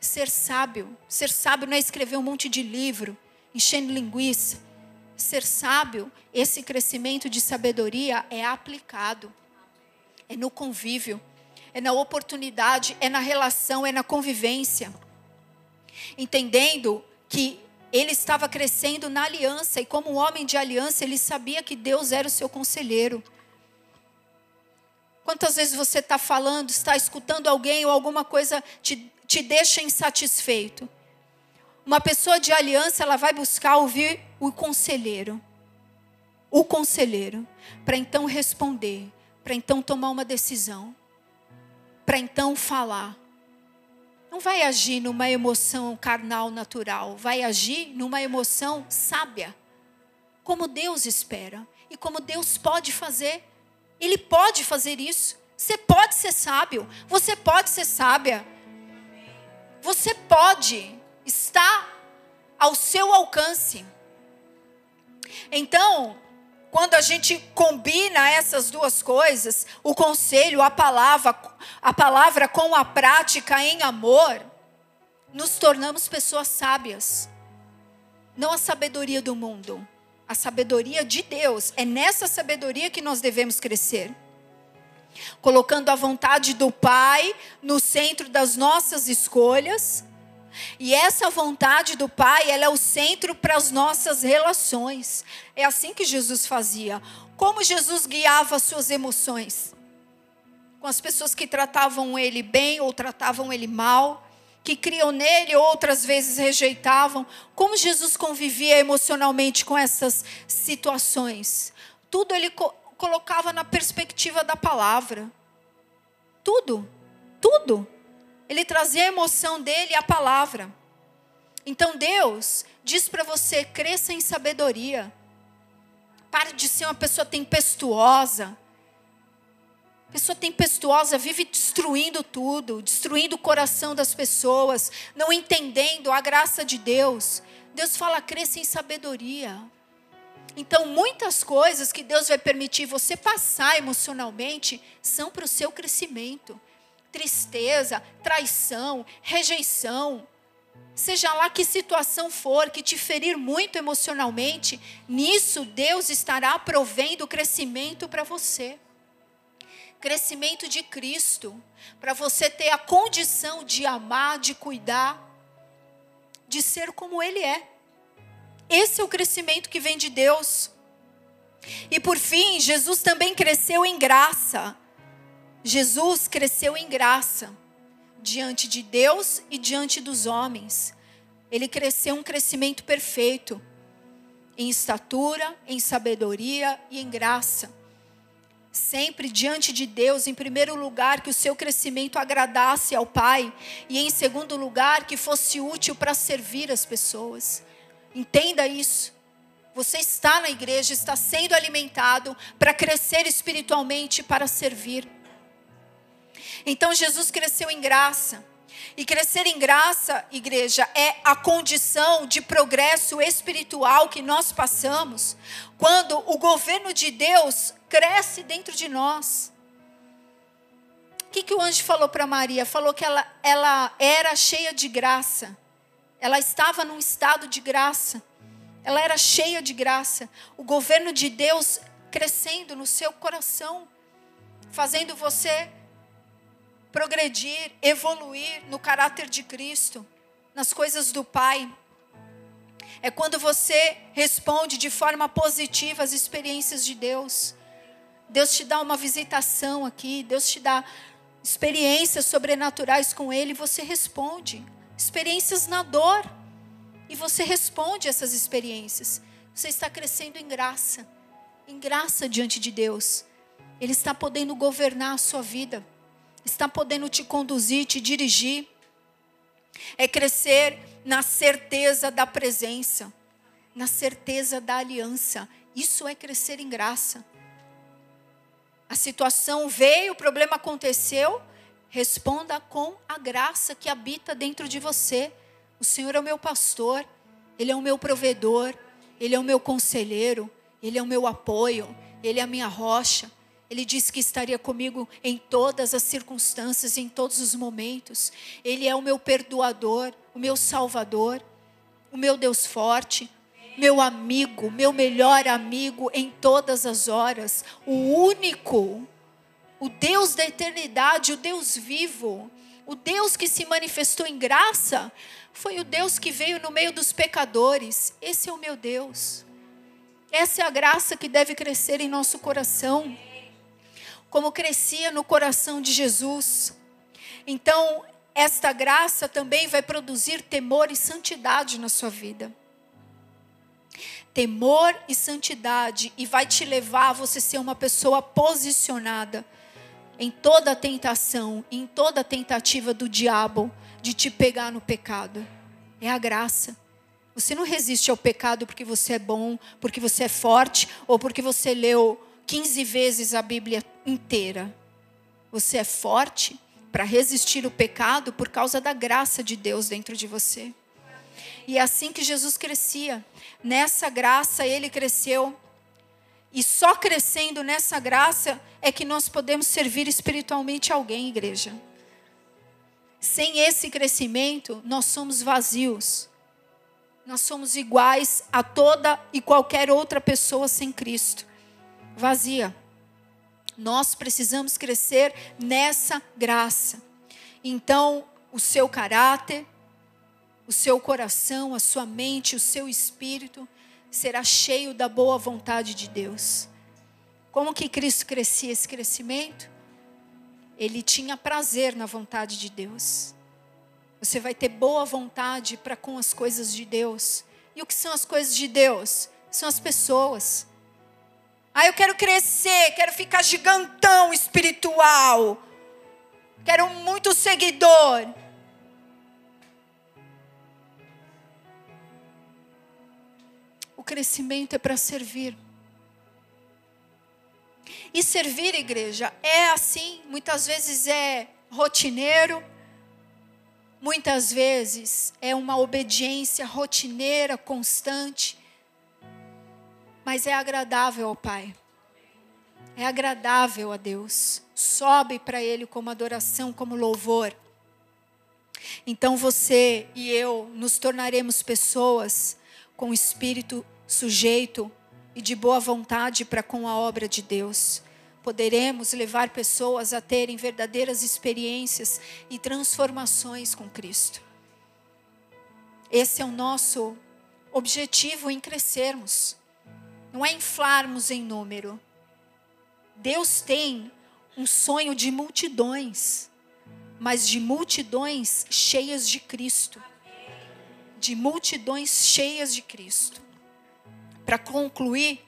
Ser sábio. Ser sábio não é escrever um monte de livro, enchendo linguiça ser sábio, esse crescimento de sabedoria é aplicado, é no convívio, é na oportunidade, é na relação, é na convivência. Entendendo que ele estava crescendo na aliança, e como um homem de aliança, ele sabia que Deus era o seu conselheiro. Quantas vezes você está falando, está escutando alguém ou alguma coisa te, te deixa insatisfeito? Uma pessoa de aliança, ela vai buscar ouvir o conselheiro. O conselheiro. Para então responder. Para então tomar uma decisão. Para então falar. Não vai agir numa emoção carnal natural. Vai agir numa emoção sábia. Como Deus espera. E como Deus pode fazer. Ele pode fazer isso. Você pode ser sábio. Você pode ser sábia. Você pode está ao seu alcance. Então, quando a gente combina essas duas coisas, o conselho, a palavra, a palavra com a prática em amor, nos tornamos pessoas sábias. Não a sabedoria do mundo, a sabedoria de Deus. É nessa sabedoria que nós devemos crescer. Colocando a vontade do Pai no centro das nossas escolhas e essa vontade do Pai, ela é o centro para as nossas relações. É assim que Jesus fazia. Como Jesus guiava as suas emoções? Com as pessoas que tratavam ele bem ou tratavam ele mal, que criam nele ou outras vezes rejeitavam. Como Jesus convivia emocionalmente com essas situações? Tudo ele co colocava na perspectiva da palavra. Tudo, tudo. Ele trazia a emoção dele à palavra. Então Deus diz para você: cresça em sabedoria. Pare de ser uma pessoa tempestuosa. Pessoa tempestuosa vive destruindo tudo, destruindo o coração das pessoas, não entendendo a graça de Deus. Deus fala: cresça em sabedoria. Então, muitas coisas que Deus vai permitir você passar emocionalmente são para o seu crescimento tristeza, traição, rejeição, seja lá que situação for que te ferir muito emocionalmente, nisso Deus estará provendo crescimento para você. crescimento de Cristo, para você ter a condição de amar, de cuidar, de ser como Ele é. Esse é o crescimento que vem de Deus. E por fim, Jesus também cresceu em graça. Jesus cresceu em graça diante de Deus e diante dos homens. Ele cresceu um crescimento perfeito em estatura, em sabedoria e em graça. Sempre diante de Deus, em primeiro lugar, que o seu crescimento agradasse ao Pai, e em segundo lugar, que fosse útil para servir as pessoas. Entenda isso. Você está na igreja, está sendo alimentado para crescer espiritualmente, para servir. Então Jesus cresceu em graça. E crescer em graça, igreja, é a condição de progresso espiritual que nós passamos quando o governo de Deus cresce dentro de nós. O que, que o anjo falou para Maria? Falou que ela, ela era cheia de graça. Ela estava num estado de graça. Ela era cheia de graça. O governo de Deus crescendo no seu coração, fazendo você progredir, evoluir no caráter de Cristo, nas coisas do Pai. É quando você responde de forma positiva às experiências de Deus. Deus te dá uma visitação aqui, Deus te dá experiências sobrenaturais com Ele, você responde. Experiências na dor. E você responde essas experiências. Você está crescendo em graça, em graça diante de Deus. Ele está podendo governar a sua vida está podendo te conduzir, te dirigir. É crescer na certeza da presença, na certeza da aliança. Isso é crescer em graça. A situação veio, o problema aconteceu, responda com a graça que habita dentro de você. O Senhor é o meu pastor, Ele é o meu provedor, Ele é o meu conselheiro, Ele é o meu apoio, Ele é a minha rocha. Ele disse que estaria comigo em todas as circunstâncias, em todos os momentos. Ele é o meu perdoador, o meu salvador, o meu Deus forte, meu amigo, meu melhor amigo em todas as horas, o único, o Deus da eternidade, o Deus vivo, o Deus que se manifestou em graça, foi o Deus que veio no meio dos pecadores. Esse é o meu Deus. Essa é a graça que deve crescer em nosso coração como crescia no coração de Jesus. Então, esta graça também vai produzir temor e santidade na sua vida. Temor e santidade, e vai te levar a você ser uma pessoa posicionada em toda tentação, em toda tentativa do diabo de te pegar no pecado. É a graça. Você não resiste ao pecado porque você é bom, porque você é forte ou porque você leu 15 vezes a Bíblia inteira. Você é forte para resistir o pecado por causa da graça de Deus dentro de você. E é assim que Jesus crescia. Nessa graça ele cresceu. E só crescendo nessa graça é que nós podemos servir espiritualmente alguém, igreja. Sem esse crescimento, nós somos vazios. Nós somos iguais a toda e qualquer outra pessoa sem Cristo vazia. Nós precisamos crescer nessa graça. Então, o seu caráter, o seu coração, a sua mente, o seu espírito será cheio da boa vontade de Deus. Como que Cristo crescia esse crescimento? Ele tinha prazer na vontade de Deus. Você vai ter boa vontade para com as coisas de Deus. E o que são as coisas de Deus? São as pessoas. Ah, eu quero crescer, quero ficar gigantão espiritual. Quero muito seguidor. O crescimento é para servir. E servir, igreja, é assim, muitas vezes é rotineiro, muitas vezes é uma obediência rotineira, constante mas é agradável ao Pai. É agradável a Deus. Sobe para Ele como adoração, como louvor. Então você e eu nos tornaremos pessoas com espírito sujeito e de boa vontade para com a obra de Deus. poderemos levar pessoas a terem verdadeiras experiências e transformações com Cristo. Esse é o nosso objetivo em crescermos, não é inflarmos em número. Deus tem um sonho de multidões, mas de multidões cheias de Cristo. De multidões cheias de Cristo. Para concluir,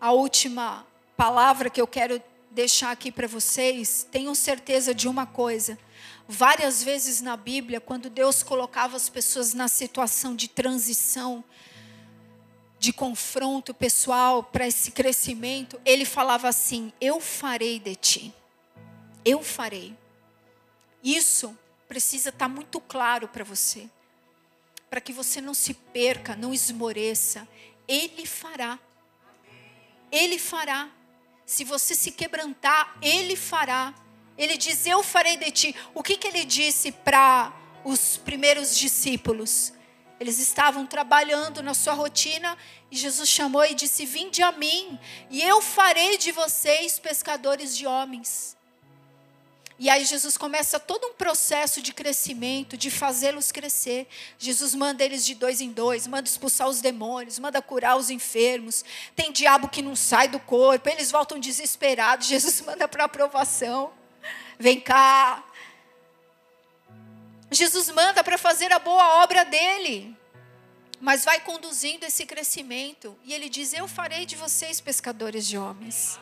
a última palavra que eu quero deixar aqui para vocês, tenham certeza de uma coisa. Várias vezes na Bíblia, quando Deus colocava as pessoas na situação de transição, de confronto pessoal para esse crescimento, ele falava assim: Eu farei de ti. Eu farei. Isso precisa estar tá muito claro para você. Para que você não se perca, não esmoreça. Ele fará. Ele fará. Se você se quebrantar, Ele fará. Ele diz: Eu farei de ti. O que, que ele disse para os primeiros discípulos? Eles estavam trabalhando na sua rotina e Jesus chamou e disse: Vinde a mim, e eu farei de vocês pescadores de homens. E aí Jesus começa todo um processo de crescimento, de fazê-los crescer. Jesus manda eles de dois em dois, manda expulsar os demônios, manda curar os enfermos. Tem diabo que não sai do corpo, eles voltam desesperados. Jesus manda para aprovação. Vem cá. Jesus manda para fazer a boa obra dele. Mas vai conduzindo esse crescimento. E ele diz: Eu farei de vocês pescadores de homens.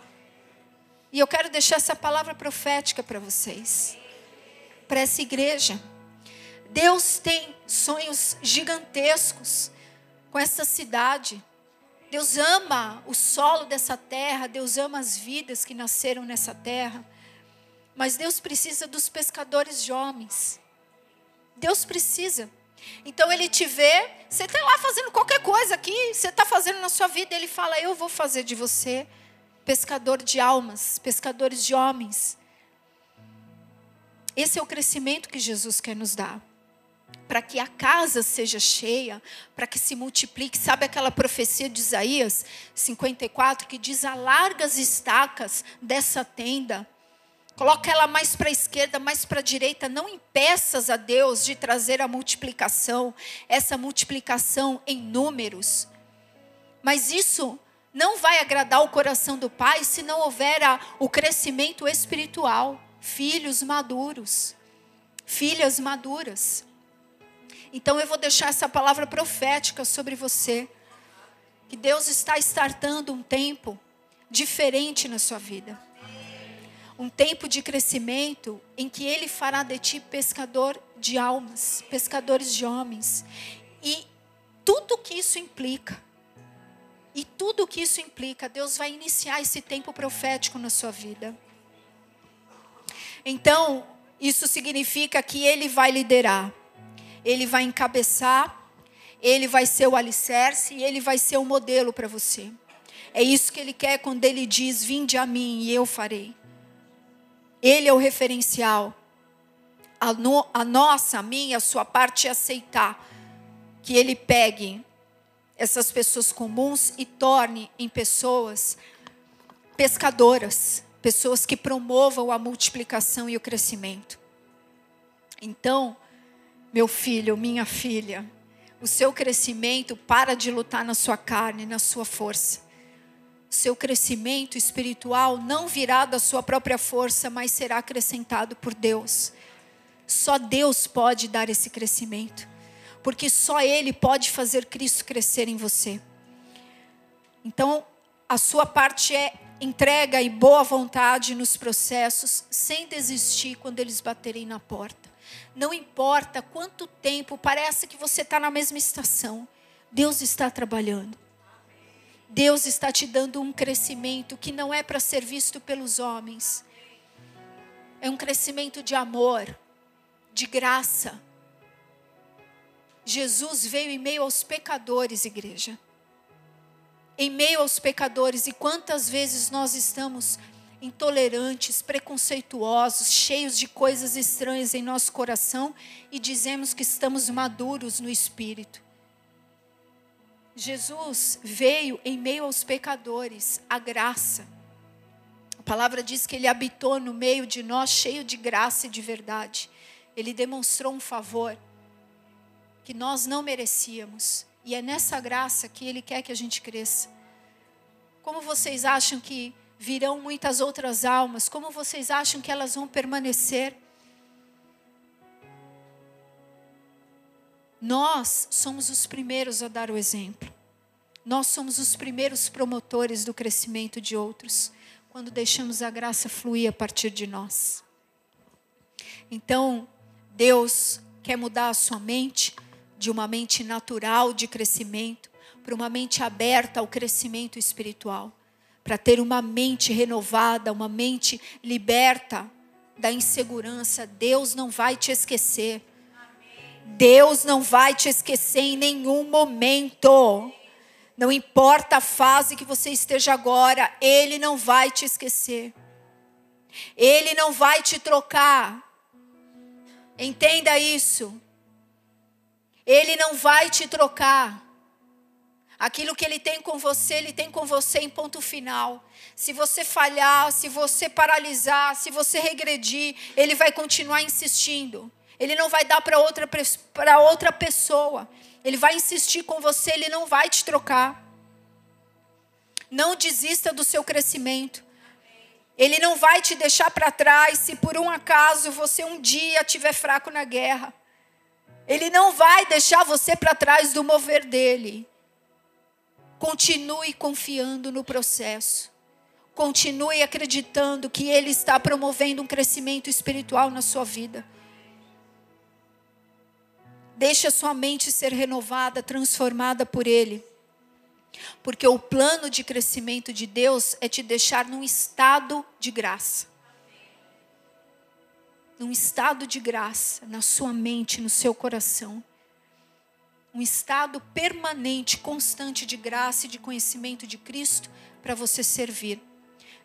E eu quero deixar essa palavra profética para vocês, para essa igreja. Deus tem sonhos gigantescos com essa cidade. Deus ama o solo dessa terra, Deus ama as vidas que nasceram nessa terra. Mas Deus precisa dos pescadores de homens. Deus precisa. Então ele te vê, você está lá fazendo qualquer coisa aqui, você está fazendo na sua vida, ele fala: Eu vou fazer de você pescador de almas, pescadores de homens. Esse é o crescimento que Jesus quer nos dar. Para que a casa seja cheia, para que se multiplique. Sabe aquela profecia de Isaías 54 que diz: alarga as estacas dessa tenda, coloca ela mais para a esquerda, mais para a direita. Não impeças a Deus de trazer a multiplicação, essa multiplicação em números. Mas isso não vai agradar o coração do pai se não houver o crescimento espiritual. Filhos maduros, filhas maduras. Então eu vou deixar essa palavra profética sobre você. Que Deus está startando um tempo diferente na sua vida. Um tempo de crescimento em que Ele fará de ti pescador de almas, pescadores de homens. E tudo que isso implica. E tudo o que isso implica, Deus vai iniciar esse tempo profético na sua vida. Então, isso significa que Ele vai liderar, Ele vai encabeçar, Ele vai ser o alicerce e Ele vai ser o modelo para você. É isso que Ele quer quando Ele diz: Vinde a mim e eu farei. Ele é o referencial. A, no, a nossa, a minha, a sua parte é aceitar que Ele pegue essas pessoas comuns e torne em pessoas pescadoras, pessoas que promovam a multiplicação e o crescimento. Então, meu filho, minha filha, o seu crescimento para de lutar na sua carne, na sua força. Seu crescimento espiritual não virá da sua própria força, mas será acrescentado por Deus. Só Deus pode dar esse crescimento porque só Ele pode fazer Cristo crescer em você. Então, a sua parte é entrega e boa vontade nos processos, sem desistir quando eles baterem na porta. Não importa quanto tempo, parece que você está na mesma estação, Deus está trabalhando. Deus está te dando um crescimento que não é para ser visto pelos homens. É um crescimento de amor, de graça, Jesus veio em meio aos pecadores, igreja. Em meio aos pecadores, e quantas vezes nós estamos intolerantes, preconceituosos, cheios de coisas estranhas em nosso coração e dizemos que estamos maduros no espírito. Jesus veio em meio aos pecadores, a graça, palavra diz que ele habitou no meio de nós, cheio de graça e de verdade. Ele demonstrou um favor que nós não merecíamos. E é nessa graça que ele quer que a gente cresça. Como vocês acham que virão muitas outras almas? Como vocês acham que elas vão permanecer? Nós somos os primeiros a dar o exemplo. Nós somos os primeiros promotores do crescimento de outros, quando deixamos a graça fluir a partir de nós. Então, Deus quer mudar a sua mente de uma mente natural de crescimento para uma mente aberta ao crescimento espiritual, para ter uma mente renovada, uma mente liberta da insegurança. Deus não vai te esquecer. Deus não vai te esquecer em nenhum momento. Não importa a fase que você esteja agora, Ele não vai te esquecer. Ele não vai te trocar. Entenda isso. Ele não vai te trocar. Aquilo que ele tem com você, ele tem com você em ponto final. Se você falhar, se você paralisar, se você regredir, ele vai continuar insistindo. Ele não vai dar para outra, outra pessoa. Ele vai insistir com você, ele não vai te trocar. Não desista do seu crescimento. Ele não vai te deixar para trás se por um acaso você um dia estiver fraco na guerra. Ele não vai deixar você para trás do mover dele. Continue confiando no processo. Continue acreditando que ele está promovendo um crescimento espiritual na sua vida. Deixe a sua mente ser renovada, transformada por ele. Porque o plano de crescimento de Deus é te deixar num estado de graça. Num estado de graça, na sua mente, no seu coração. Um estado permanente, constante de graça e de conhecimento de Cristo para você servir.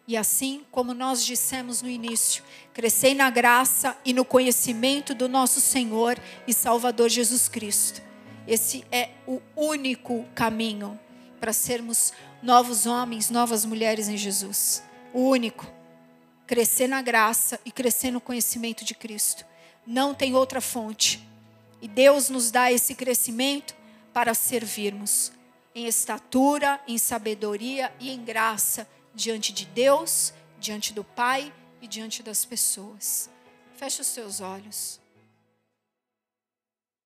E assim, como nós dissemos no início, crescei na graça e no conhecimento do nosso Senhor e Salvador Jesus Cristo. Esse é o único caminho para sermos novos homens, novas mulheres em Jesus. O único. Crescer na graça e crescer no conhecimento de Cristo. Não tem outra fonte. E Deus nos dá esse crescimento para servirmos em estatura, em sabedoria e em graça diante de Deus, diante do Pai e diante das pessoas. Feche os seus olhos.